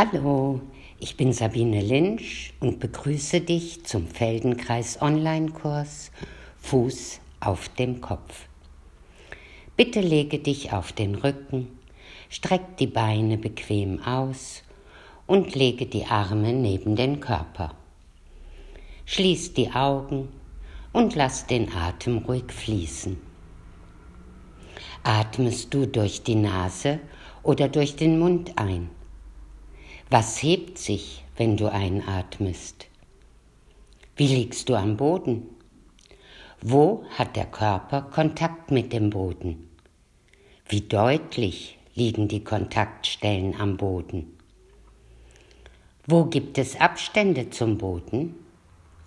Hallo, ich bin Sabine Lynch und begrüße dich zum Feldenkreis Online-Kurs Fuß auf dem Kopf. Bitte lege dich auf den Rücken, streck die Beine bequem aus und lege die Arme neben den Körper. Schließ die Augen und lass den Atem ruhig fließen. Atmest du durch die Nase oder durch den Mund ein? Was hebt sich, wenn du einatmest? Wie liegst du am Boden? Wo hat der Körper Kontakt mit dem Boden? Wie deutlich liegen die Kontaktstellen am Boden? Wo gibt es Abstände zum Boden?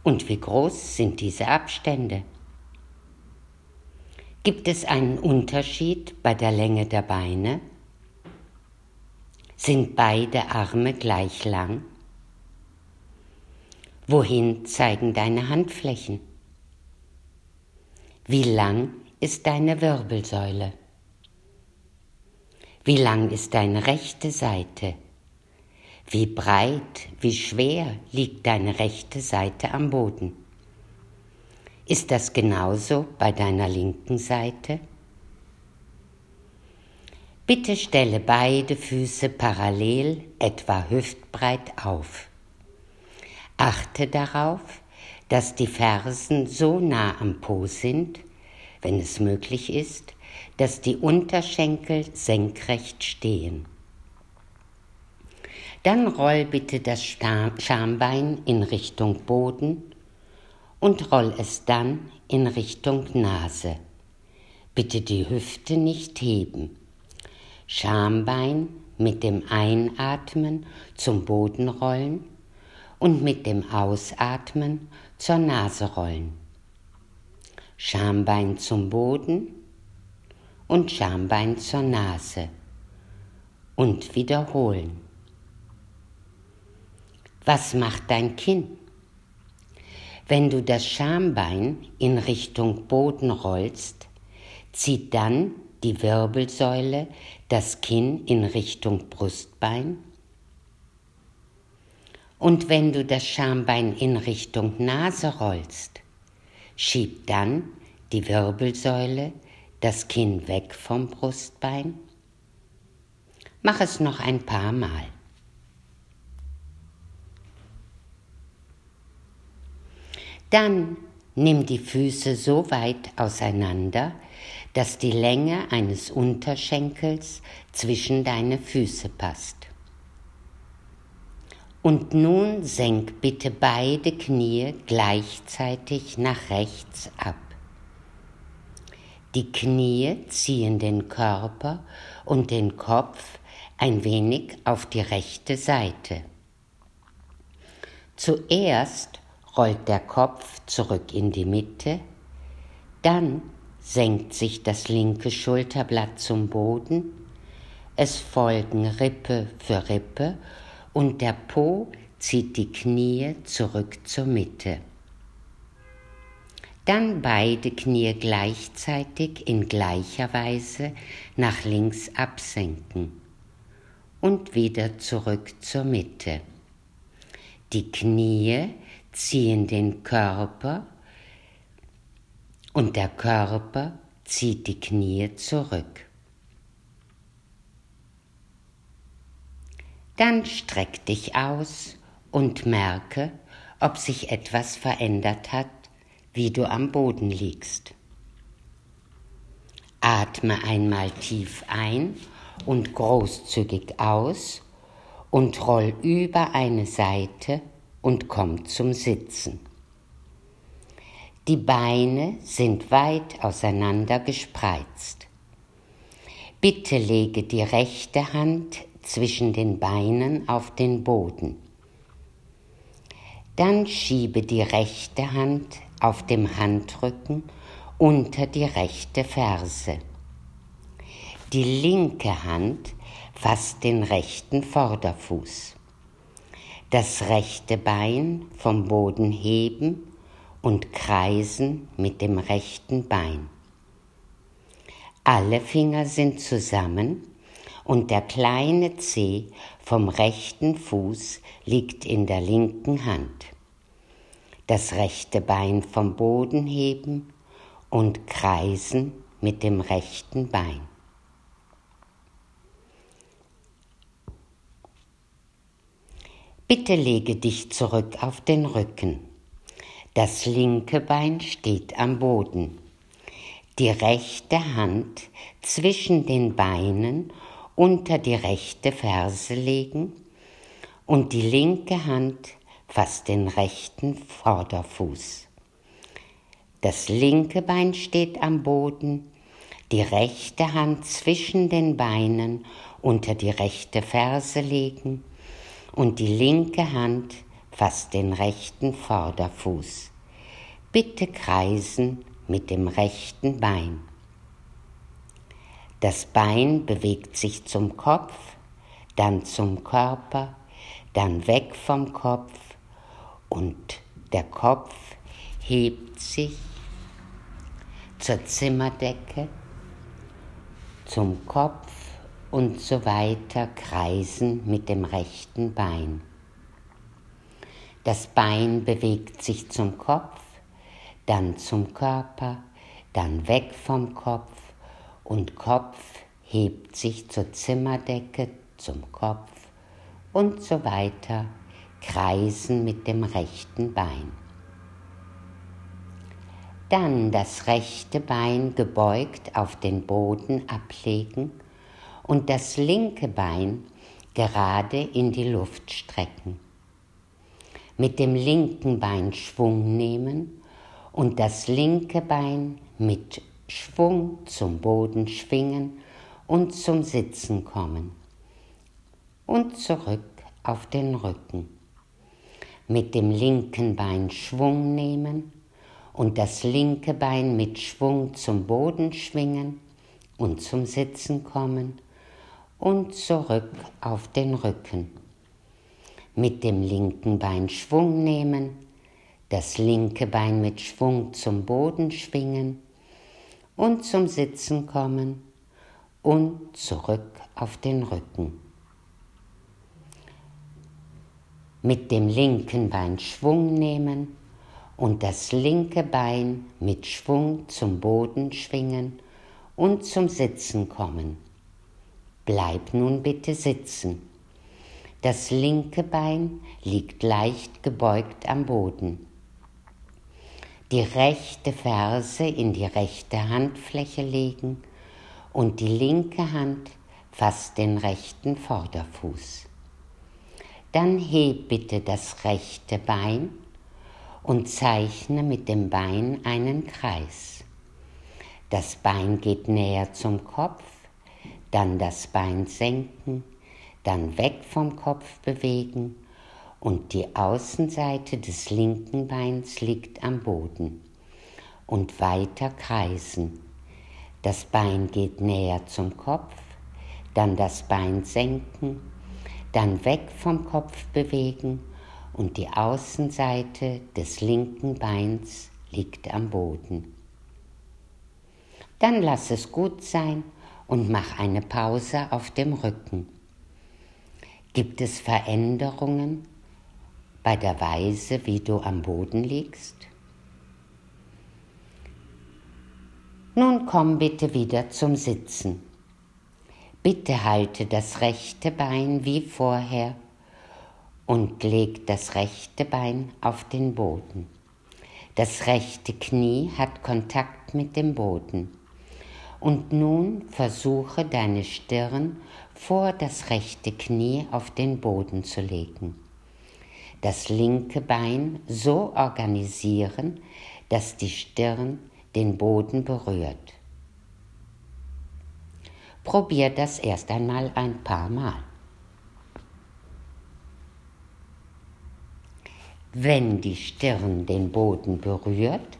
Und wie groß sind diese Abstände? Gibt es einen Unterschied bei der Länge der Beine? Sind beide Arme gleich lang? Wohin zeigen deine Handflächen? Wie lang ist deine Wirbelsäule? Wie lang ist deine rechte Seite? Wie breit, wie schwer liegt deine rechte Seite am Boden? Ist das genauso bei deiner linken Seite? Bitte stelle beide Füße parallel etwa hüftbreit auf. Achte darauf, dass die Fersen so nah am Po sind, wenn es möglich ist, dass die Unterschenkel senkrecht stehen. Dann roll bitte das Schambein in Richtung Boden und roll es dann in Richtung Nase. Bitte die Hüfte nicht heben. Schambein mit dem Einatmen zum Boden rollen und mit dem Ausatmen zur Nase rollen. Schambein zum Boden und Schambein zur Nase und wiederholen. Was macht dein Kinn? Wenn du das Schambein in Richtung Boden rollst, zieht dann die Wirbelsäule das Kinn in Richtung Brustbein. Und wenn du das Schambein in Richtung Nase rollst, schieb dann die Wirbelsäule das Kinn weg vom Brustbein. Mach es noch ein paar Mal. Dann nimm die Füße so weit auseinander, dass die Länge eines Unterschenkels zwischen deine Füße passt. Und nun senk bitte beide Knie gleichzeitig nach rechts ab. Die Knie ziehen den Körper und den Kopf ein wenig auf die rechte Seite. Zuerst rollt der Kopf zurück in die Mitte, dann senkt sich das linke Schulterblatt zum Boden, es folgen Rippe für Rippe und der Po zieht die Knie zurück zur Mitte. Dann beide Knie gleichzeitig in gleicher Weise nach links absenken und wieder zurück zur Mitte. Die Knie ziehen den Körper und der Körper zieht die Knie zurück. Dann streck dich aus und merke, ob sich etwas verändert hat, wie du am Boden liegst. Atme einmal tief ein und großzügig aus und roll über eine Seite und komm zum Sitzen. Die Beine sind weit auseinander gespreizt. Bitte lege die rechte Hand zwischen den Beinen auf den Boden. Dann schiebe die rechte Hand auf dem Handrücken unter die rechte Ferse. Die linke Hand fasst den rechten Vorderfuß. Das rechte Bein vom Boden heben und kreisen mit dem rechten Bein. Alle Finger sind zusammen und der kleine Zeh vom rechten Fuß liegt in der linken Hand. Das rechte Bein vom Boden heben und kreisen mit dem rechten Bein. Bitte lege dich zurück auf den Rücken. Das linke Bein steht am Boden. Die rechte Hand zwischen den Beinen unter die rechte Ferse legen und die linke Hand fasst den rechten Vorderfuß. Das linke Bein steht am Boden, die rechte Hand zwischen den Beinen unter die rechte Ferse legen und die linke Hand fasst den rechten Vorderfuß. Bitte kreisen mit dem rechten Bein. Das Bein bewegt sich zum Kopf, dann zum Körper, dann weg vom Kopf und der Kopf hebt sich zur Zimmerdecke, zum Kopf und so weiter kreisen mit dem rechten Bein. Das Bein bewegt sich zum Kopf, dann zum Körper, dann weg vom Kopf und Kopf hebt sich zur Zimmerdecke, zum Kopf und so weiter, kreisen mit dem rechten Bein. Dann das rechte Bein gebeugt auf den Boden ablegen und das linke Bein gerade in die Luft strecken. Mit dem linken Bein Schwung nehmen und das linke Bein mit Schwung zum Boden schwingen und zum Sitzen kommen und zurück auf den Rücken. Mit dem linken Bein Schwung nehmen und das linke Bein mit Schwung zum Boden schwingen und zum Sitzen kommen und zurück auf den Rücken. Mit dem linken Bein Schwung nehmen, das linke Bein mit Schwung zum Boden schwingen und zum Sitzen kommen und zurück auf den Rücken. Mit dem linken Bein Schwung nehmen, und das linke Bein mit Schwung zum Boden schwingen und zum Sitzen kommen. Bleib nun bitte sitzen. Das linke Bein liegt leicht gebeugt am Boden. Die rechte Ferse in die rechte Handfläche legen und die linke Hand fasst den rechten Vorderfuß. Dann heb bitte das rechte Bein und zeichne mit dem Bein einen Kreis. Das Bein geht näher zum Kopf, dann das Bein senken, dann weg vom Kopf bewegen und die Außenseite des linken Beins liegt am Boden und weiter kreisen. Das Bein geht näher zum Kopf, dann das Bein senken, dann weg vom Kopf bewegen und die Außenseite des linken Beins liegt am Boden. Dann lass es gut sein und mach eine Pause auf dem Rücken. Gibt es Veränderungen bei der Weise, wie du am Boden liegst? Nun komm bitte wieder zum Sitzen. Bitte halte das rechte Bein wie vorher und legt das rechte Bein auf den Boden. Das rechte Knie hat Kontakt mit dem Boden. Und nun versuche deine Stirn vor das rechte Knie auf den Boden zu legen. Das linke Bein so organisieren, dass die Stirn den Boden berührt. Probier das erst einmal ein paar Mal. Wenn die Stirn den Boden berührt,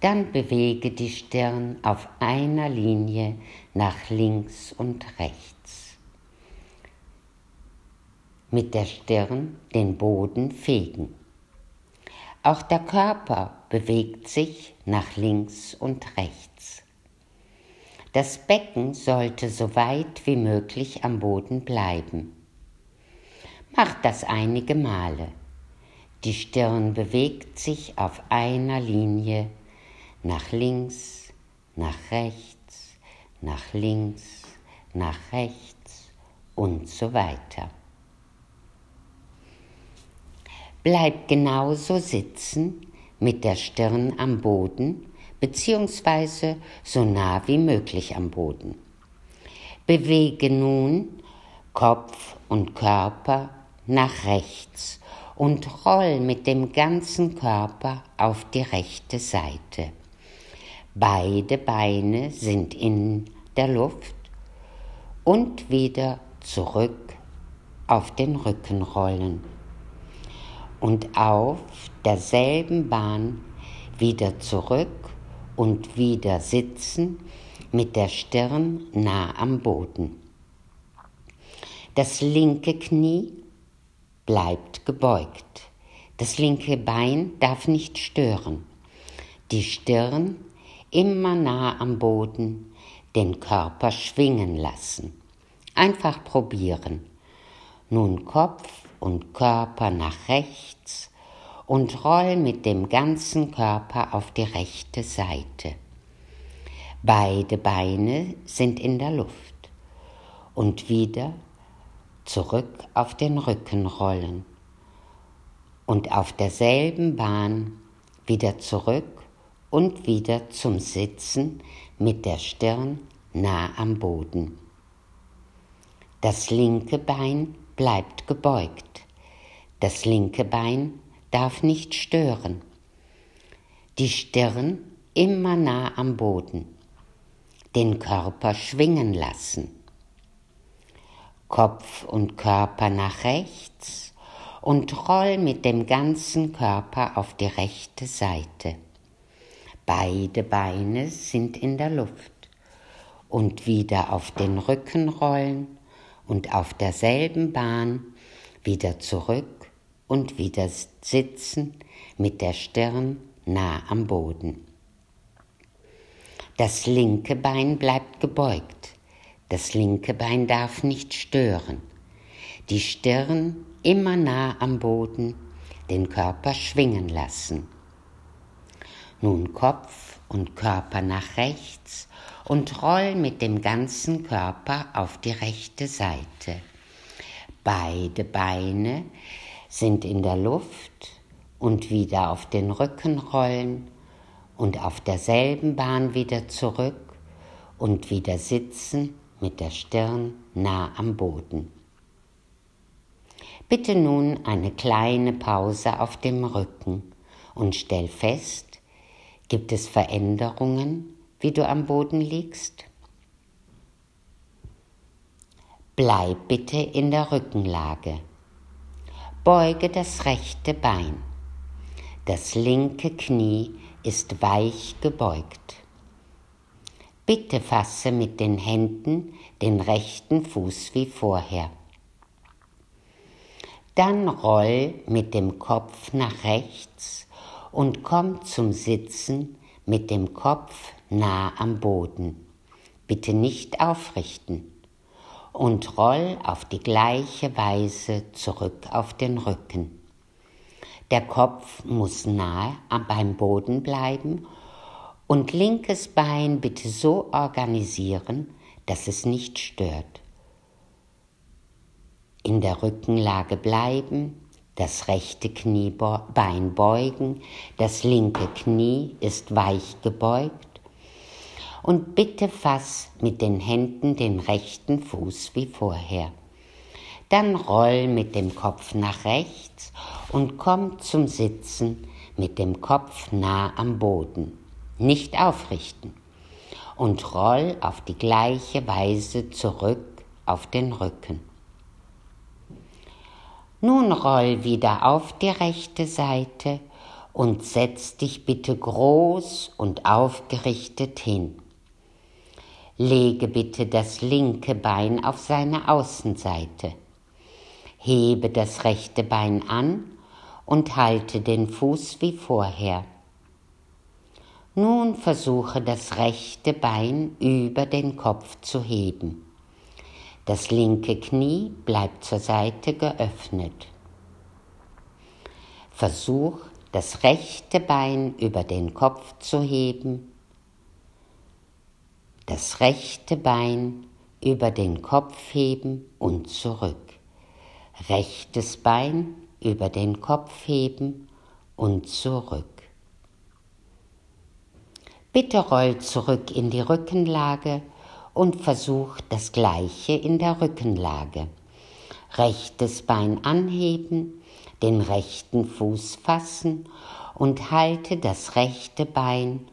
dann bewege die Stirn auf einer Linie nach links und rechts. Mit der Stirn den Boden fegen. Auch der Körper bewegt sich nach links und rechts. Das Becken sollte so weit wie möglich am Boden bleiben. Mach das einige Male. Die Stirn bewegt sich auf einer Linie nach links, nach rechts, nach links, nach rechts und so weiter. Bleib genauso sitzen mit der Stirn am Boden beziehungsweise so nah wie möglich am Boden. Bewege nun Kopf und Körper nach rechts und roll mit dem ganzen Körper auf die rechte Seite. Beide Beine sind in der Luft und wieder zurück auf den Rücken rollen und auf derselben Bahn wieder zurück und wieder sitzen mit der Stirn nah am Boden. Das linke Knie bleibt gebeugt. Das linke Bein darf nicht stören. Die Stirn immer nah am Boden, den Körper schwingen lassen. Einfach probieren. Nun Kopf und Körper nach rechts und roll mit dem ganzen Körper auf die rechte Seite. Beide Beine sind in der Luft und wieder zurück auf den Rücken rollen und auf derselben Bahn wieder zurück und wieder zum Sitzen mit der Stirn nah am Boden. Das linke Bein bleibt gebeugt, das linke Bein darf nicht stören. Die Stirn immer nah am Boden. Den Körper schwingen lassen. Kopf und Körper nach rechts und roll mit dem ganzen Körper auf die rechte Seite. Beide Beine sind in der Luft und wieder auf den Rücken rollen und auf derselben Bahn wieder zurück und wieder sitzen mit der Stirn nah am Boden. Das linke Bein bleibt gebeugt. Das linke Bein darf nicht stören. Die Stirn immer nah am Boden, den Körper schwingen lassen. Nun Kopf und Körper nach rechts und roll mit dem ganzen Körper auf die rechte Seite. Beide Beine sind in der Luft und wieder auf den Rücken rollen und auf derselben Bahn wieder zurück und wieder sitzen mit der Stirn nah am Boden. Bitte nun eine kleine Pause auf dem Rücken und stell fest, gibt es Veränderungen, wie du am Boden liegst? Bleib bitte in der Rückenlage. Beuge das rechte Bein. Das linke Knie ist weich gebeugt. Bitte fasse mit den Händen den rechten Fuß wie vorher. Dann roll mit dem Kopf nach rechts und komm zum Sitzen mit dem Kopf nah am Boden. Bitte nicht aufrichten und roll auf die gleiche Weise zurück auf den Rücken. Der Kopf muss nahe beim Boden bleiben und linkes Bein bitte so organisieren, dass es nicht stört. In der Rückenlage bleiben, das rechte Kniebein beugen, das linke Knie ist weich gebeugt und bitte fass mit den Händen den rechten Fuß wie vorher. Dann roll mit dem Kopf nach rechts und komm zum Sitzen mit dem Kopf nah am Boden. Nicht aufrichten. Und roll auf die gleiche Weise zurück auf den Rücken. Nun roll wieder auf die rechte Seite und setz dich bitte groß und aufgerichtet hin. Lege bitte das linke Bein auf seine Außenseite. Hebe das rechte Bein an und halte den Fuß wie vorher. Nun versuche das rechte Bein über den Kopf zu heben. Das linke Knie bleibt zur Seite geöffnet. Versuch das rechte Bein über den Kopf zu heben, das rechte Bein über den Kopf heben und zurück. Rechtes Bein über den Kopf heben und zurück. Bitte roll zurück in die Rückenlage und versuch das gleiche in der Rückenlage. Rechtes Bein anheben, den rechten Fuß fassen und halte das rechte Bein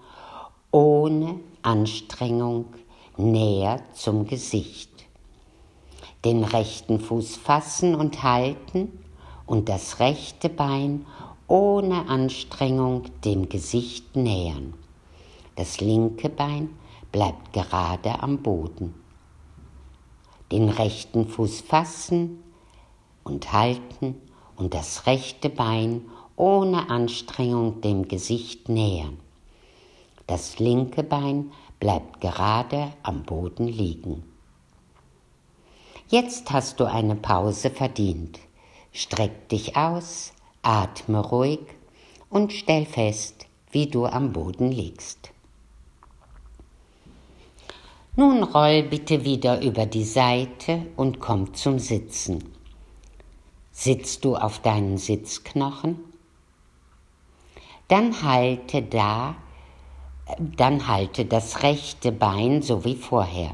ohne Anstrengung näher zum Gesicht. Den rechten Fuß fassen und halten und das rechte Bein ohne Anstrengung dem Gesicht nähern. Das linke Bein bleibt gerade am Boden. Den rechten Fuß fassen und halten und das rechte Bein ohne Anstrengung dem Gesicht nähern. Das linke Bein bleibt gerade am Boden liegen. Jetzt hast du eine Pause verdient. Streck dich aus, atme ruhig und stell fest, wie du am Boden liegst. Nun roll bitte wieder über die Seite und komm zum Sitzen. Sitzt du auf deinen Sitzknochen? Dann halte da, dann halte das rechte Bein so wie vorher.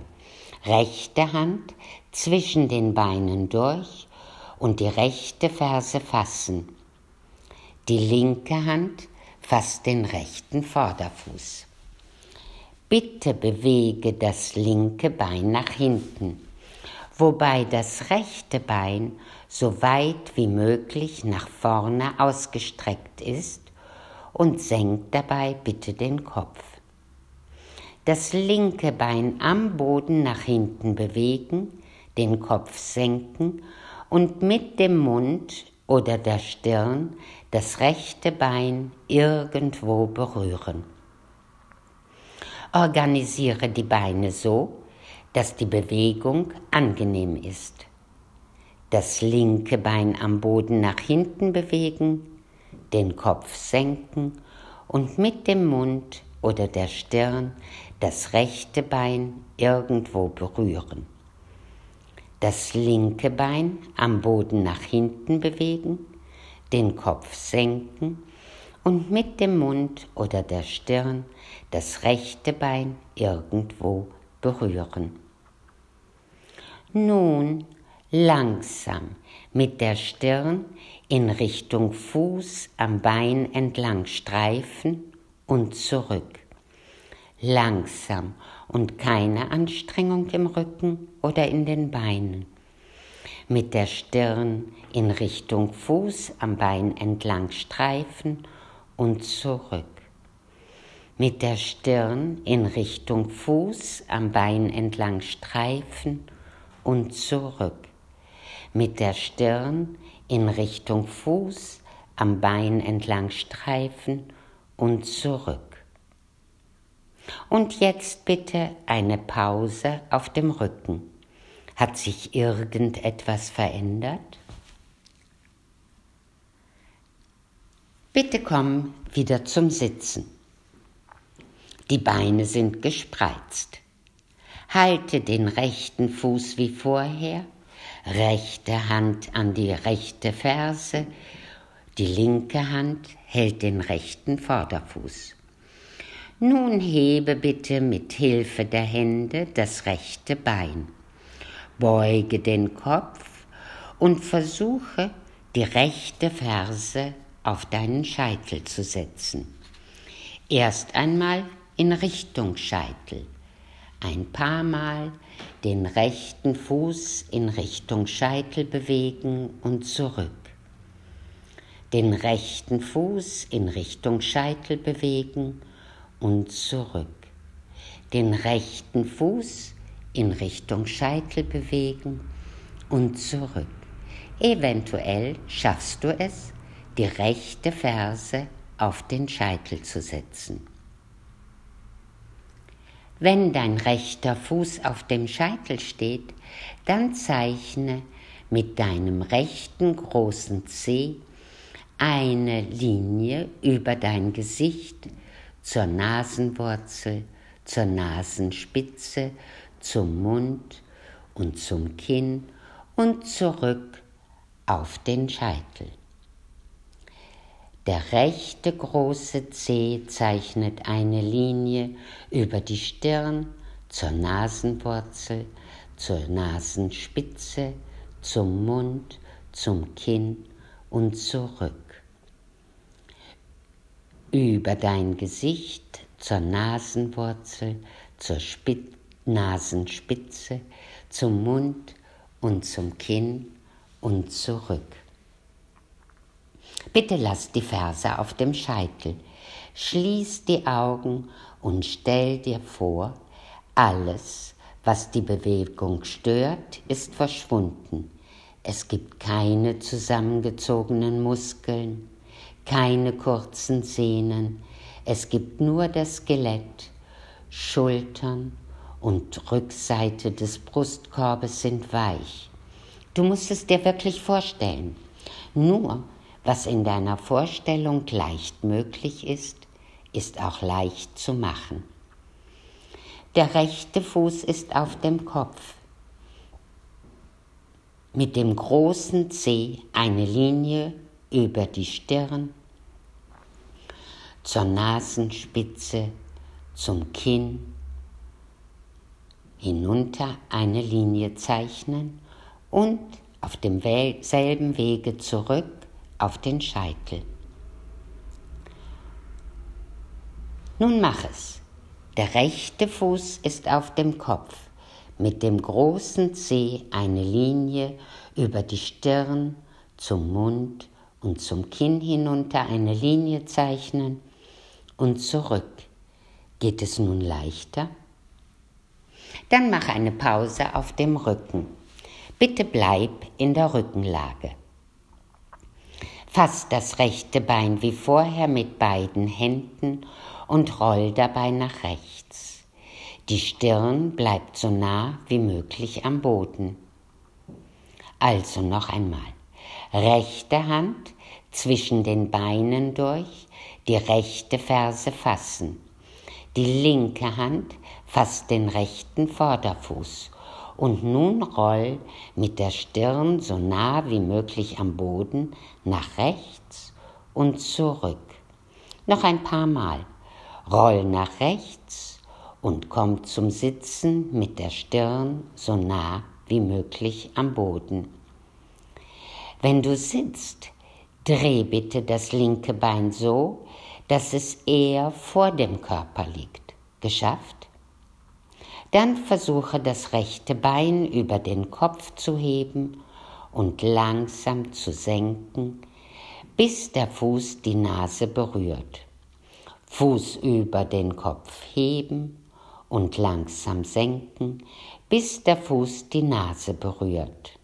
Rechte Hand zwischen den Beinen durch und die rechte Ferse fassen. Die linke Hand fasst den rechten Vorderfuß. Bitte bewege das linke Bein nach hinten, wobei das rechte Bein so weit wie möglich nach vorne ausgestreckt ist und senkt dabei bitte den Kopf. Das linke Bein am Boden nach hinten bewegen, den Kopf senken und mit dem Mund oder der Stirn das rechte Bein irgendwo berühren. Organisiere die Beine so, dass die Bewegung angenehm ist. Das linke Bein am Boden nach hinten bewegen, den Kopf senken und mit dem Mund oder der Stirn das rechte Bein irgendwo berühren. Das linke Bein am Boden nach hinten bewegen, den Kopf senken und mit dem Mund oder der Stirn das rechte Bein irgendwo berühren. Nun langsam mit der Stirn in Richtung Fuß am Bein entlang streifen und zurück. Langsam und keine Anstrengung im Rücken oder in den Beinen. Mit der Stirn in Richtung Fuß am Bein entlang streifen und zurück. Mit der Stirn in Richtung Fuß am Bein entlang streifen und zurück. Mit der Stirn in Richtung Fuß am Bein entlang streifen und zurück. Und jetzt bitte eine Pause auf dem Rücken. Hat sich irgendetwas verändert? Bitte komm wieder zum Sitzen. Die Beine sind gespreizt. Halte den rechten Fuß wie vorher, rechte Hand an die rechte Ferse, die linke Hand hält den rechten Vorderfuß. Nun hebe bitte mit Hilfe der Hände das rechte Bein. Beuge den Kopf und versuche die rechte Ferse auf deinen Scheitel zu setzen. Erst einmal in Richtung Scheitel. Ein paar Mal den rechten Fuß in Richtung Scheitel bewegen und zurück. Den rechten Fuß in Richtung Scheitel bewegen und zurück. Den rechten Fuß in Richtung Scheitel bewegen und zurück. Eventuell schaffst du es, die rechte Ferse auf den Scheitel zu setzen. Wenn dein rechter Fuß auf dem Scheitel steht, dann zeichne mit deinem rechten großen Zeh eine Linie über dein Gesicht zur Nasenwurzel, zur Nasenspitze, zum Mund und zum Kinn und zurück auf den Scheitel. Der rechte große Zeh zeichnet eine Linie über die Stirn zur Nasenwurzel, zur Nasenspitze, zum Mund, zum Kinn und zurück. Über dein Gesicht zur Nasenwurzel, zur Spit Nasenspitze, zum Mund und zum Kinn und zurück. Bitte lass die Ferse auf dem Scheitel, schließ die Augen und stell dir vor, alles, was die Bewegung stört, ist verschwunden. Es gibt keine zusammengezogenen Muskeln, keine kurzen Sehnen, es gibt nur das Skelett, Schultern und Rückseite des Brustkorbes sind weich. Du musst es dir wirklich vorstellen. Nur was in deiner Vorstellung leicht möglich ist, ist auch leicht zu machen. Der rechte Fuß ist auf dem Kopf. Mit dem großen Zeh eine Linie über die Stirn, zur Nasenspitze, zum Kinn, hinunter eine Linie zeichnen und auf demselben Wege zurück auf den Scheitel. Nun mach es. Der rechte Fuß ist auf dem Kopf, mit dem großen Zeh eine Linie über die Stirn zum Mund und zum Kinn hinunter eine Linie zeichnen und zurück. Geht es nun leichter? Dann mach eine Pause auf dem Rücken. Bitte bleib in der Rückenlage. Fass das rechte Bein wie vorher mit beiden Händen und roll dabei nach rechts. Die Stirn bleibt so nah wie möglich am Boden. Also noch einmal. Rechte Hand zwischen den Beinen durch, die rechte Ferse fassen. Die linke Hand fasst den rechten Vorderfuß und nun roll mit der Stirn so nah wie möglich am Boden nach rechts und zurück. Noch ein paar Mal. Roll nach rechts und komm zum Sitzen mit der Stirn so nah wie möglich am Boden. Wenn du sitzt, dreh bitte das linke Bein so, dass es eher vor dem Körper liegt. Geschafft? Dann versuche das rechte Bein über den Kopf zu heben und langsam zu senken, bis der Fuß die Nase berührt. Fuß über den Kopf heben und langsam senken, bis der Fuß die Nase berührt.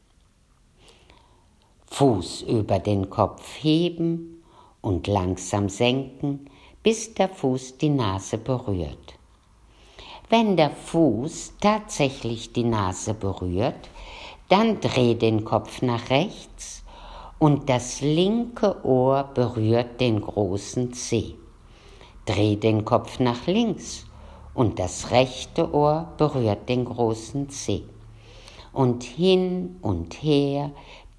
Fuß über den Kopf heben und langsam senken, bis der Fuß die Nase berührt. Wenn der Fuß tatsächlich die Nase berührt, dann dreh den Kopf nach rechts und das linke Ohr berührt den großen Zeh. Dreh den Kopf nach links und das rechte Ohr berührt den großen Zeh. Und hin und her,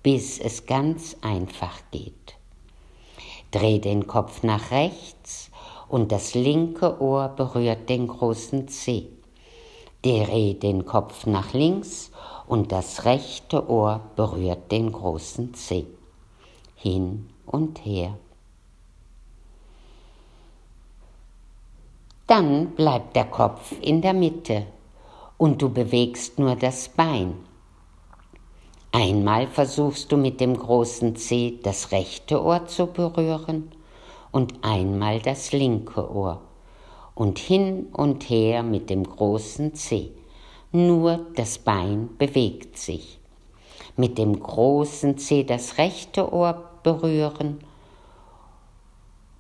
bis es ganz einfach geht. Dreh den Kopf nach rechts und das linke Ohr berührt den großen Zeh. Dreh den Kopf nach links und das rechte Ohr berührt den großen Zeh. Hin und her. Dann bleibt der Kopf in der Mitte und du bewegst nur das Bein. Einmal versuchst du mit dem großen Zeh das rechte Ohr zu berühren und einmal das linke Ohr und hin und her mit dem großen Zeh. Nur das Bein bewegt sich. Mit dem großen Zeh das rechte Ohr berühren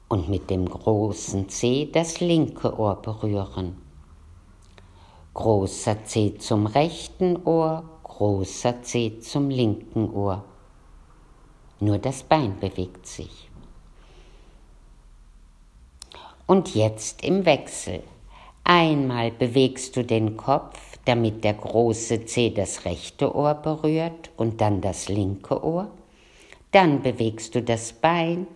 und mit dem großen Zeh das linke Ohr berühren. großer Zeh zum rechten Ohr, großer Zeh zum linken Ohr. Nur das Bein bewegt sich. Und jetzt im Wechsel. Einmal bewegst du den Kopf, damit der große Zeh das rechte Ohr berührt und dann das linke Ohr. Dann bewegst du das Bein,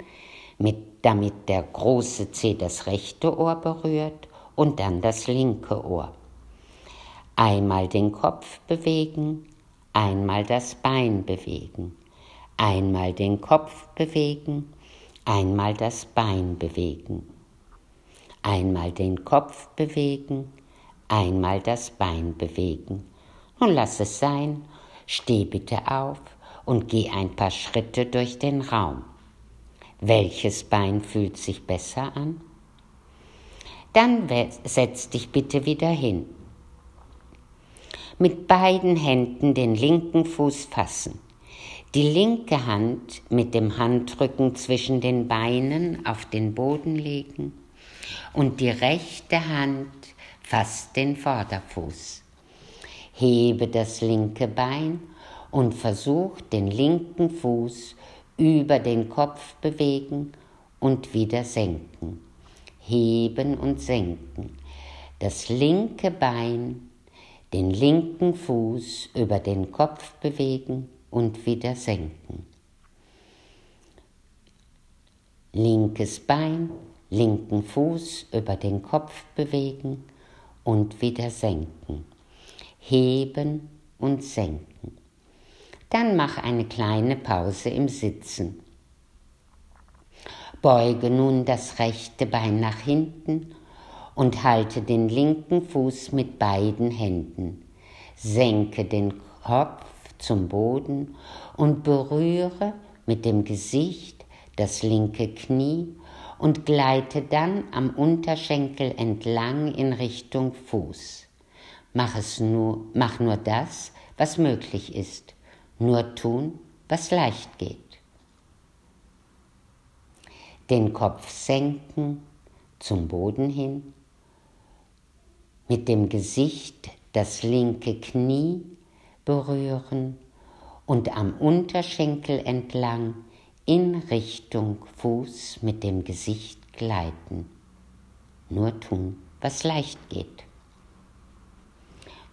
mit, damit der große Zeh das rechte Ohr berührt und dann das linke Ohr. Einmal den Kopf bewegen, einmal das Bein bewegen, einmal den Kopf bewegen, einmal das Bein bewegen, einmal den Kopf bewegen, einmal das Bein bewegen. Nun lass es sein, steh bitte auf und geh ein paar Schritte durch den Raum. Welches Bein fühlt sich besser an? Dann setz dich bitte wieder hin. Mit beiden Händen den linken Fuß fassen. Die linke Hand mit dem Handrücken zwischen den Beinen auf den Boden legen und die rechte Hand fasst den Vorderfuß. Hebe das linke Bein und versuch den linken Fuß über den Kopf bewegen und wieder senken. Heben und senken. Das linke Bein, den linken Fuß über den Kopf bewegen und wieder senken. Linkes Bein, linken Fuß über den Kopf bewegen und wieder senken. Heben und senken. Dann mach eine kleine Pause im Sitzen. Beuge nun das rechte Bein nach hinten und halte den linken Fuß mit beiden Händen. Senke den Kopf zum Boden und berühre mit dem Gesicht das linke Knie und gleite dann am Unterschenkel entlang in Richtung Fuß. Mach, es nur, mach nur das, was möglich ist, nur tun, was leicht geht. Den Kopf senken zum Boden hin, mit dem Gesicht das linke Knie berühren und am Unterschenkel entlang in Richtung Fuß mit dem Gesicht gleiten. Nur tun, was leicht geht.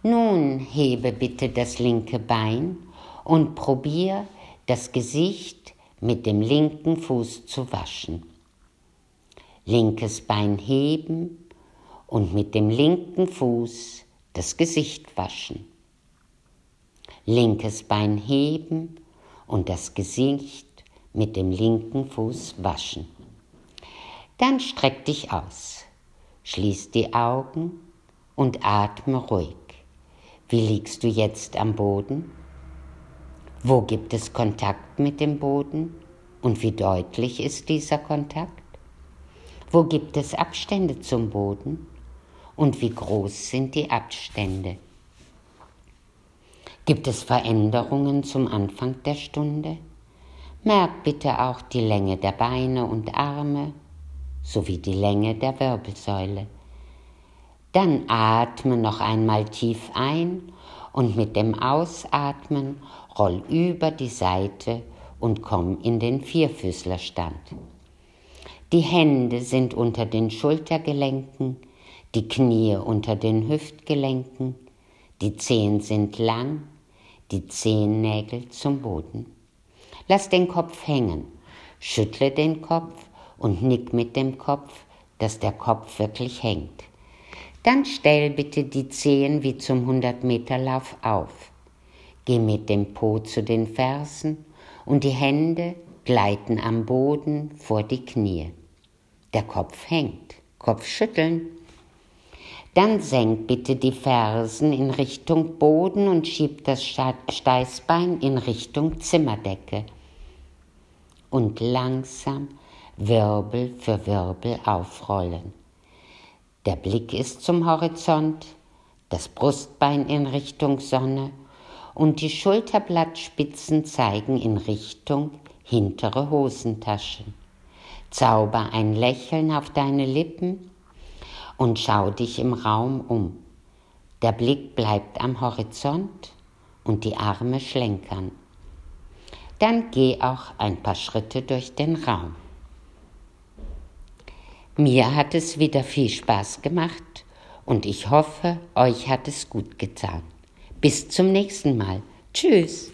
Nun hebe bitte das linke Bein und probier das Gesicht mit dem linken Fuß zu waschen. Linkes Bein heben und mit dem linken Fuß das Gesicht waschen. Linkes Bein heben und das Gesicht mit dem linken Fuß waschen. Dann streck dich aus, schließ die Augen und atme ruhig. Wie liegst du jetzt am Boden? Wo gibt es Kontakt mit dem Boden und wie deutlich ist dieser Kontakt? Wo gibt es Abstände zum Boden und wie groß sind die Abstände? Gibt es Veränderungen zum Anfang der Stunde? Merk bitte auch die Länge der Beine und Arme sowie die Länge der Wirbelsäule. Dann atme noch einmal tief ein und mit dem Ausatmen roll über die Seite und komm in den Vierfüßlerstand. Die Hände sind unter den Schultergelenken, die Knie unter den Hüftgelenken, die Zehen sind lang, die Zehennägel zum Boden. Lass den Kopf hängen, schüttle den Kopf und nick mit dem Kopf, dass der Kopf wirklich hängt. Dann stell bitte die Zehen wie zum 100-Meter-Lauf auf. Geh mit dem Po zu den Fersen und die Hände gleiten am Boden vor die Knie. Der Kopf hängt. Kopf schütteln. Dann senk bitte die Fersen in Richtung Boden und schieb das Steißbein in Richtung Zimmerdecke und langsam Wirbel für Wirbel aufrollen. Der Blick ist zum Horizont, das Brustbein in Richtung Sonne und die Schulterblattspitzen zeigen in Richtung hintere Hosentaschen. Zauber ein Lächeln auf deine Lippen und schau dich im Raum um. Der Blick bleibt am Horizont und die Arme schlenkern. Dann geh auch ein paar Schritte durch den Raum. Mir hat es wieder viel Spaß gemacht und ich hoffe, euch hat es gut getan. Bis zum nächsten Mal. Tschüss.